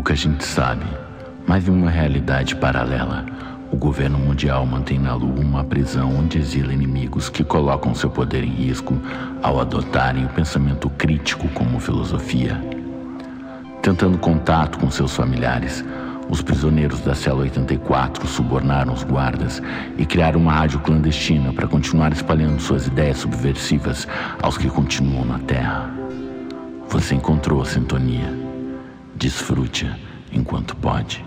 Pouca gente sabe, mas em uma realidade paralela, o governo mundial mantém na Lua uma prisão onde exila inimigos que colocam seu poder em risco ao adotarem o pensamento crítico como filosofia. Tentando contato com seus familiares, os prisioneiros da cela 84 subornaram os guardas e criaram uma rádio clandestina para continuar espalhando suas ideias subversivas aos que continuam na Terra. Você encontrou a sintonia. Desfrute enquanto pode.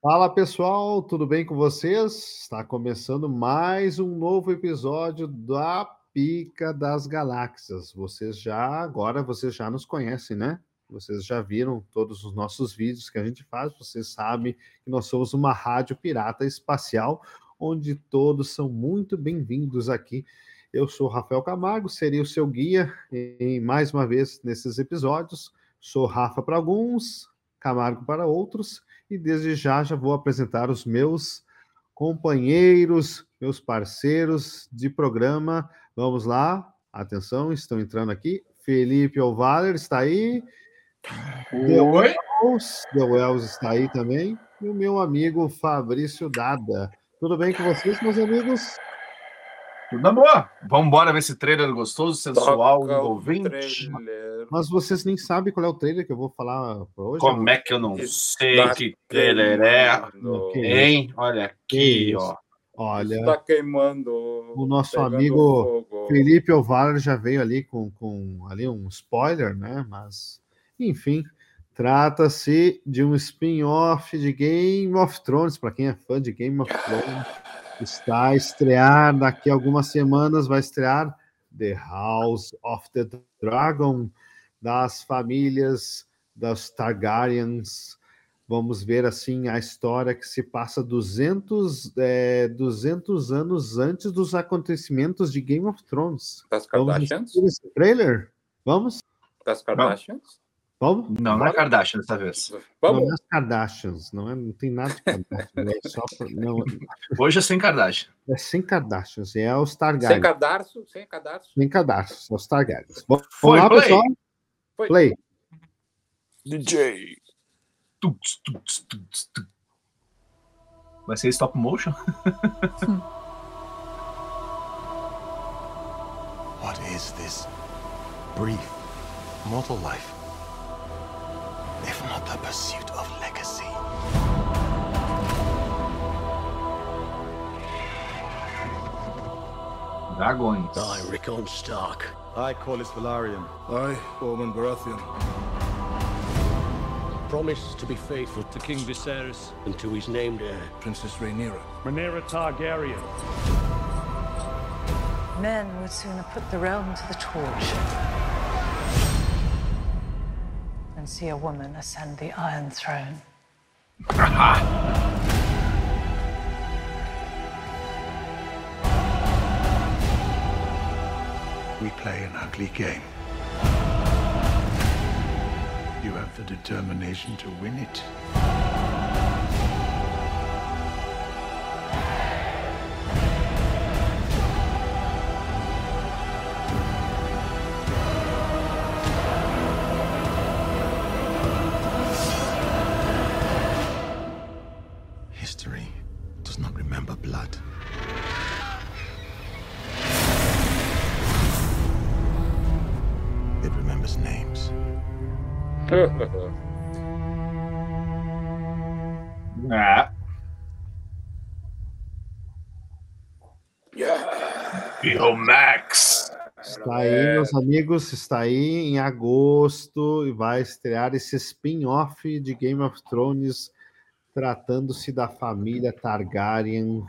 Fala pessoal, tudo bem com vocês? Está começando mais um novo episódio da Pica das Galáxias. Vocês já, agora vocês já nos conhecem, né? Vocês já viram todos os nossos vídeos que a gente faz, vocês sabem que nós somos uma rádio pirata espacial, onde todos são muito bem-vindos aqui. Eu sou Rafael Camargo, seria o seu guia em mais uma vez nesses episódios. Sou Rafa para alguns, Camargo para outros e desde já já vou apresentar os meus companheiros, meus parceiros de programa. Vamos lá, atenção, estão entrando aqui. Felipe Ovaler está aí. Oi. The Wells está aí também. E o meu amigo Fabrício Dada. Tudo bem com vocês, meus amigos? Tudo boa. Vamos embora ver esse trailer gostoso, sensual, Toca envolvente. Mas vocês nem sabem qual é o trailer que eu vou falar para hoje. Como é que eu não Está sei que trailer é? Hein? Olha aqui, ó. Olha, Está queimando. o nosso amigo fogo. Felipe Ovaler já veio ali com, com ali um spoiler, né? Mas, enfim, trata-se de um spin-off de Game of Thrones. Para quem é fã de Game of Thrones, está a estrear daqui a algumas semanas. Vai estrear The House of the Dragon, das famílias das Targaryens. Vamos ver assim a história que se passa 200, é, 200 anos antes dos acontecimentos de Game of Thrones. Das Vamos Kardashians? esse trailer? Vamos? Das Kardashians? Vamos? Não, não é Kardashian dessa vez. Não Vamos. é as Kardashians, não, é, não tem nada de Kardashian. É, só pra- não, Hoje é sem Kardashian. é sem Kardashians, é os Sem Targaryens. cadarço? Sem cadarço? Sem Kardashians, é os Targaryens. Vamos Foi, lá, play. pessoal? Foi. Play. DJ. Tuts, tuts, tuts, tuts. Vai ser stop motion? What is this brief mortal life? If not the pursuit of legacy. Dragões. I, Rickon Stark, I, Corlys Velaryon. I, Ormond Baratheon. promise to be faithful to King Viserys and to his named heir. Princess Rhaenyra. Rhaenyra Targaryen. Men would sooner put the realm to the torch than see a woman ascend the Iron Throne. We play an ugly game. You have the determination to win it. É. Bill Max. Está aí, meus amigos, está aí em agosto e vai estrear esse spin-off de Game of Thrones tratando-se da família Targaryen.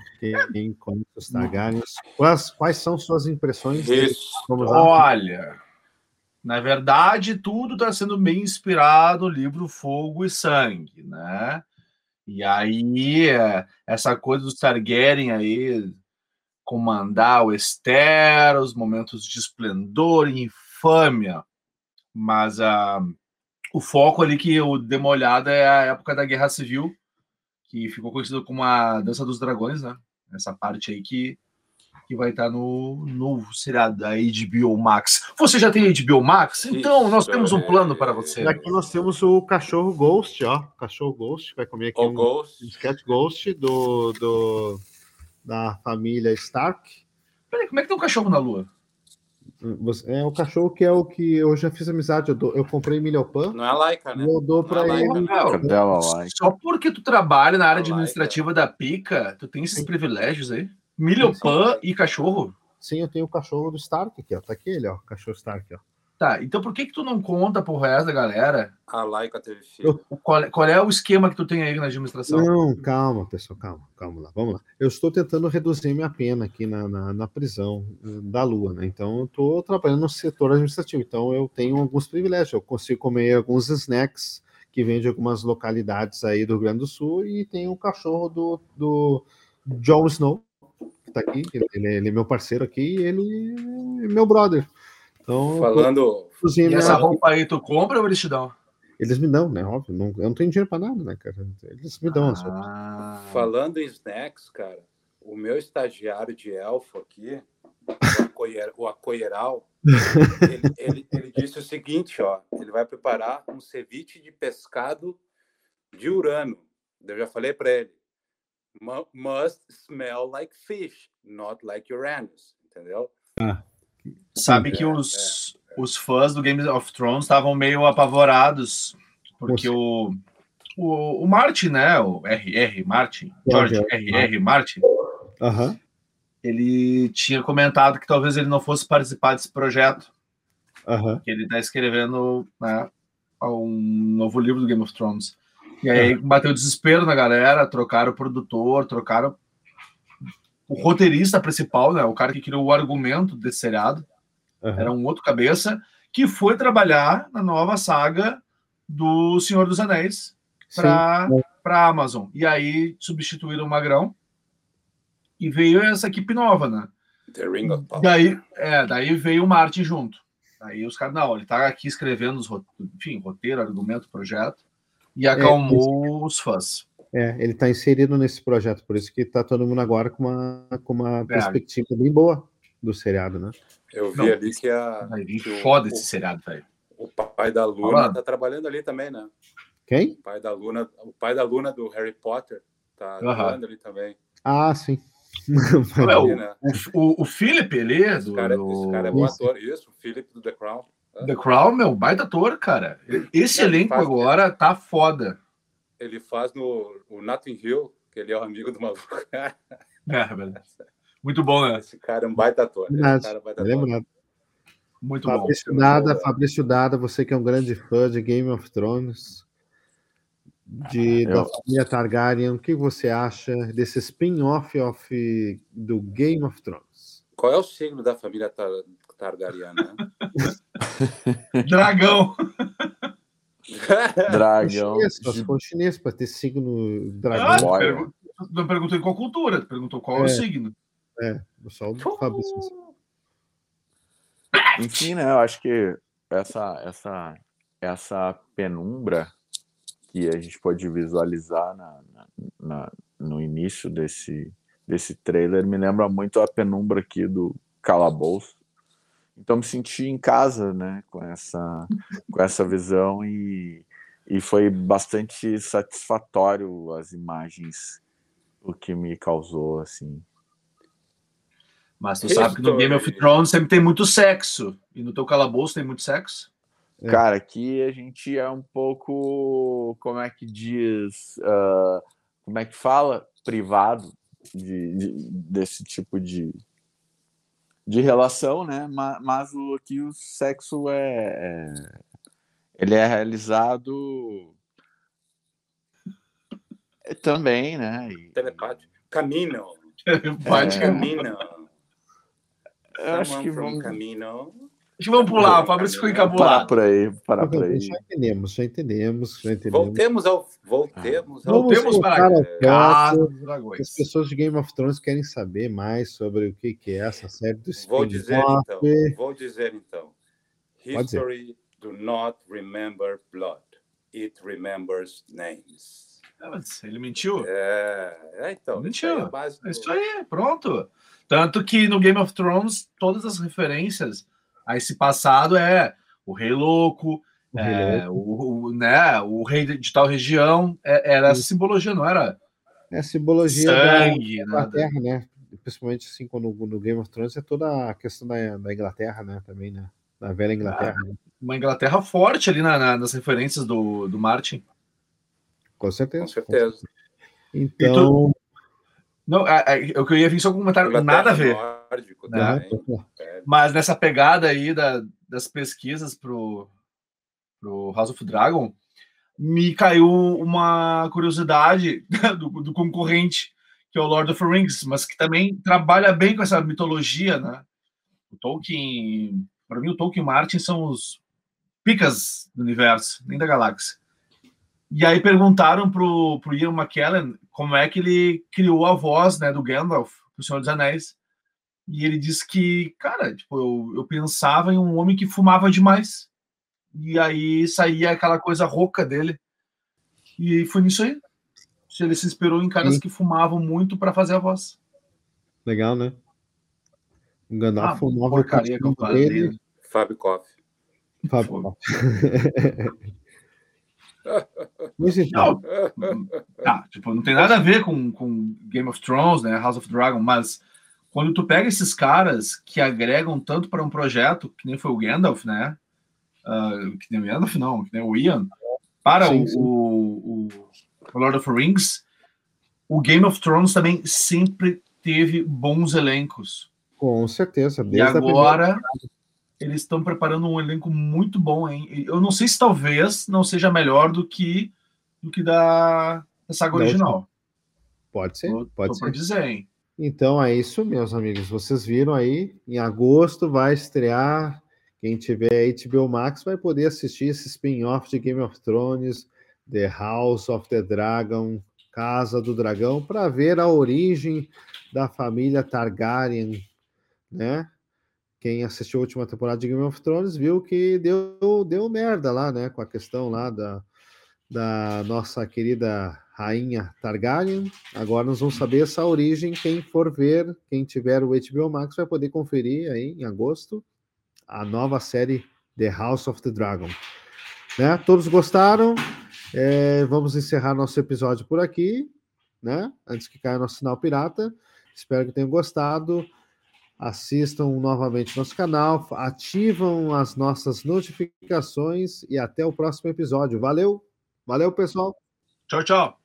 Quem conhece os Targaryens? Quais, quais são suas impressões? Isso. Vamos lá. Olha, na verdade, tudo está sendo bem inspirado no livro Fogo e Sangue, né? E aí, é, essa coisa dos Targaryen aí, comandar o Esteros, momentos de esplendor e infâmia. Mas ah, o foco ali que eu dei uma olhada é a época da Guerra Civil, que ficou conhecido como a Dança dos Dragões, né? Essa parte aí que, que vai estar no novo seriado da HBO Max. Você já tem HBO Max? Então, nós Isso, temos um é. plano para você. E aqui nós temos o cachorro Ghost, ó. Cachorro Ghost, vai comer aqui O um, Ghost. um sketch Ghost do, do, da família Stark. Peraí, como é que tem um cachorro na lua? É o cachorro que é o que eu já fiz amizade. Eu, dou- eu comprei Milhopan Não é a Laika, né? eu dou pra Não é ele. Lá. Só porque tu trabalha na área administrativa da Pica, tu tem esses privilégios aí? Milhopan e cachorro? Sim, eu tenho o cachorro do Stark aqui, ó. Tá aqui ele, ó. Cachorro Stark, ó. Tá, então por que que tu não conta pro resto da galera A Laika teve filho. qual, é- qual é o esquema que tu tem aí na administração? Não, calma, pessoal, calma, calma lá, vamos lá. Eu estou tentando reduzir minha pena aqui na, na, na prisão eh, da Lua, né? Então, eu estou trabalhando no setor administrativo, então eu tenho alguns privilégios. Eu consigo comer alguns snacks que vêm de algumas localidades aí do Rio Grande do Sul e tem o cachorro do, do Jon Snow, que tá aqui, ele, ele é- meu parceiro aqui e ele é meu brother. Então, Falando, E essa minha- roupa aí tu compra ou eles te dão? Eles me dão, né? Óbvio, não, eu não tenho dinheiro para nada, né, cara? Eles me dão. Ah, falando em snacks, cara, o meu estagiário de elfo aqui, o Acoieral, ele, ele, ele disse o seguinte, ó, ele vai preparar um ceviche de pescado de Urano. Eu já falei para ele, "Mu- must smell like fish, not like Uranus, entendeu? Sabe que É, os, os fãs do Game of Thrones estavam meio apavorados, porque o, o, o Martin, né? O RR Martin, George RR Martin, Aham. ele tinha comentado que talvez ele não fosse participar desse projeto, Aham. que ele está escrevendo né, um novo livro do Game of Thrones. E aí bateu desespero na galera, trocaram o produtor, trocaram o roteirista principal, né? O cara que criou o argumento desse seriado. aham. Era um outro cabeça que foi trabalhar na nova saga do Senhor dos Anéis para a Amazon. E aí substituíram o Magrão e veio essa equipe nova, né? The Ring of Power. Daí, é, daí veio o Martin junto. Aí os caras, não, ele tá aqui escrevendo os, enfim, roteiro, argumento, projeto, e acalmou os fãs. É, ele está inserido nesse projeto, por isso que está todo mundo agora com uma, com uma perspectiva bem boa do seriado, né? Eu vi Não, ali que, a, que o- foda o- esse seriado, velho. o pai da Luna Falando. tá trabalhando ali também, né? Quem? O pai da Luna, o pai da Luna do Harry Potter tá Aham. trabalhando ali também. Ah, sim. É, Ali, o, né? o, o, o Philip ali, Esse do, cara, do esse cara é bom Isso. ator, isso, o Philip do The Crown. The Crown, meu, baita ator, cara. Esse Não, ele elenco faz- agora tá foda. Ele faz no o Notting Hill, que ele é o amigo do maluco. É, velho. Muito bom, né? Esse cara é um baita ator. Esse cara é um baita Tá ator. lembrado. Muito bom. Fabrício Dada, Fabrício Dada, você que é um grande fã de Game of Thrones, de, Ah, da eu- família Targaryen, o que você acha desse spin-off of, do Game of Thrones? Qual é o signo da família Tar Targaryana? né? Dragão. Dragão. Se for chinês, para ter signo Ah, dragão. tu não perguntou em qual cultura, tu perguntou qual é, o É. signo. É, o Fabrício. Enfim, né? Eu acho que essa, essa, essa penumbra que a gente pode visualizar na, na- na- no início desse, desse trailer me lembra muito a penumbra aqui do calabouço. Então me senti em casa, né, com essa, com essa visão e, e foi bastante satisfatório as imagens, o que me causou, assim. Mas tu sabe que no Game of Thrones sempre tem muito sexo. E no teu calabouço tem muito sexo. É. Cara, aqui a gente é um pouco, como é que diz, ah, como é que fala? Privado de, de- desse tipo de, de relação, né? Mas, mas o, aqui o sexo é, é- ele é realizado também, né? E Telepático. Camino. Pode. É. Camino. eu acho que vamos Camino. Acho que vamos pular. O Fabrício ficou parar encabulado. por aí, parar por aí. Já entendemos, já entendemos, já entendemos. Voltemos ao. Voltemos ao. Vamos Voltemos para dos As pessoas de Game of Thrones querem saber mais sobre o que, que é essa série do Vou dizer então. Vou dizer então. History do not remember blood. It remembers names. É, mas ele mentiu. É, é então. Mentiu. Isso aí é, a do- É isso aí, pronto. Tanto que no Game of Thrones, todas as referências a esse passado é o Rei Louco, O Rei é, o, o- né, o Rei de tal região, é- era essa simbologia, não era É a simbologia da sangue, nada. Inglaterra, né? Principalmente assim, quando no Game of Thrones é toda a questão da, da Inglaterra, né? Também, né? Da velha Inglaterra. né? Uma Inglaterra forte ali na- na- nas referências do, do Martin. Com certeza. Com certeza. Então, Não, é, é, eu ia vir só com um comentário, Inglaterra, nada a ver. Nórdico Né? também. Mas nessa pegada aí da- das pesquisas pro, pro House of Dragon, me caiu uma curiosidade do, do concorrente, que é o Lord of the Rings, mas que também trabalha bem com essa mitologia, né? O Tolkien, para mim, o Tolkien e o Martin são os picas do universo, nem da galáxia. E aí perguntaram pro, pro Ian McKellen como é que ele criou a voz né, do Gandalf, do Senhor dos Anéis. E ele disse que, cara, tipo, eu, eu pensava em um homem que fumava demais. E aí saía aquela coisa rouca dele. E foi nisso aí. Ele se inspirou em caras Sim. que fumavam muito para fazer a voz. legal, né? O Gandalf Ah, fumava porcaria que eu falei. dele. Fábio Koff. Fábio. Mas então, Não, tá, tipo, não tem nada a ver com, com Game of Thrones, né, House of Dragon, mas quando tu pega esses caras que agregam tanto para um projeto, que nem foi o Gandalf, né, ah, que nem o Gandalf não, que nem o Ian, para Sim, o, sim. o- o Lord of the Rings, o Game of Thrones também sempre teve bons elencos. com certeza. E agora eles estão preparando um elenco muito bom, hein? Eu não sei se talvez não seja melhor do que do que da, da saga Da original. Pode ser, Tô, pode tô ser. dizer, hein? Então é isso, meus amigos. Vocês viram aí, em agosto vai estrear. Quem tiver HBO Max vai poder assistir esse spin-off de Game of Thrones, The House of the Dragon, Casa do Dragão, para ver a origem da família Targaryen, né? Quem assistiu a última temporada de Game of Thrones viu que deu, deu merda lá, né? Com a questão lá da, da nossa querida rainha Targaryen. Agora nós vamos saber essa origem. Quem for ver, quem tiver o HBO Max vai poder conferir aí em agosto a nova série The House of the Dragon. Né? Todos gostaram? É, vamos encerrar nosso episódio por aqui, né? Antes que caia nosso sinal pirata. Espero que tenham gostado. Assistam novamente nosso canal, ativam as nossas notificações e até o próximo episódio. Valeu, valeu pessoal. Tchau, tchau.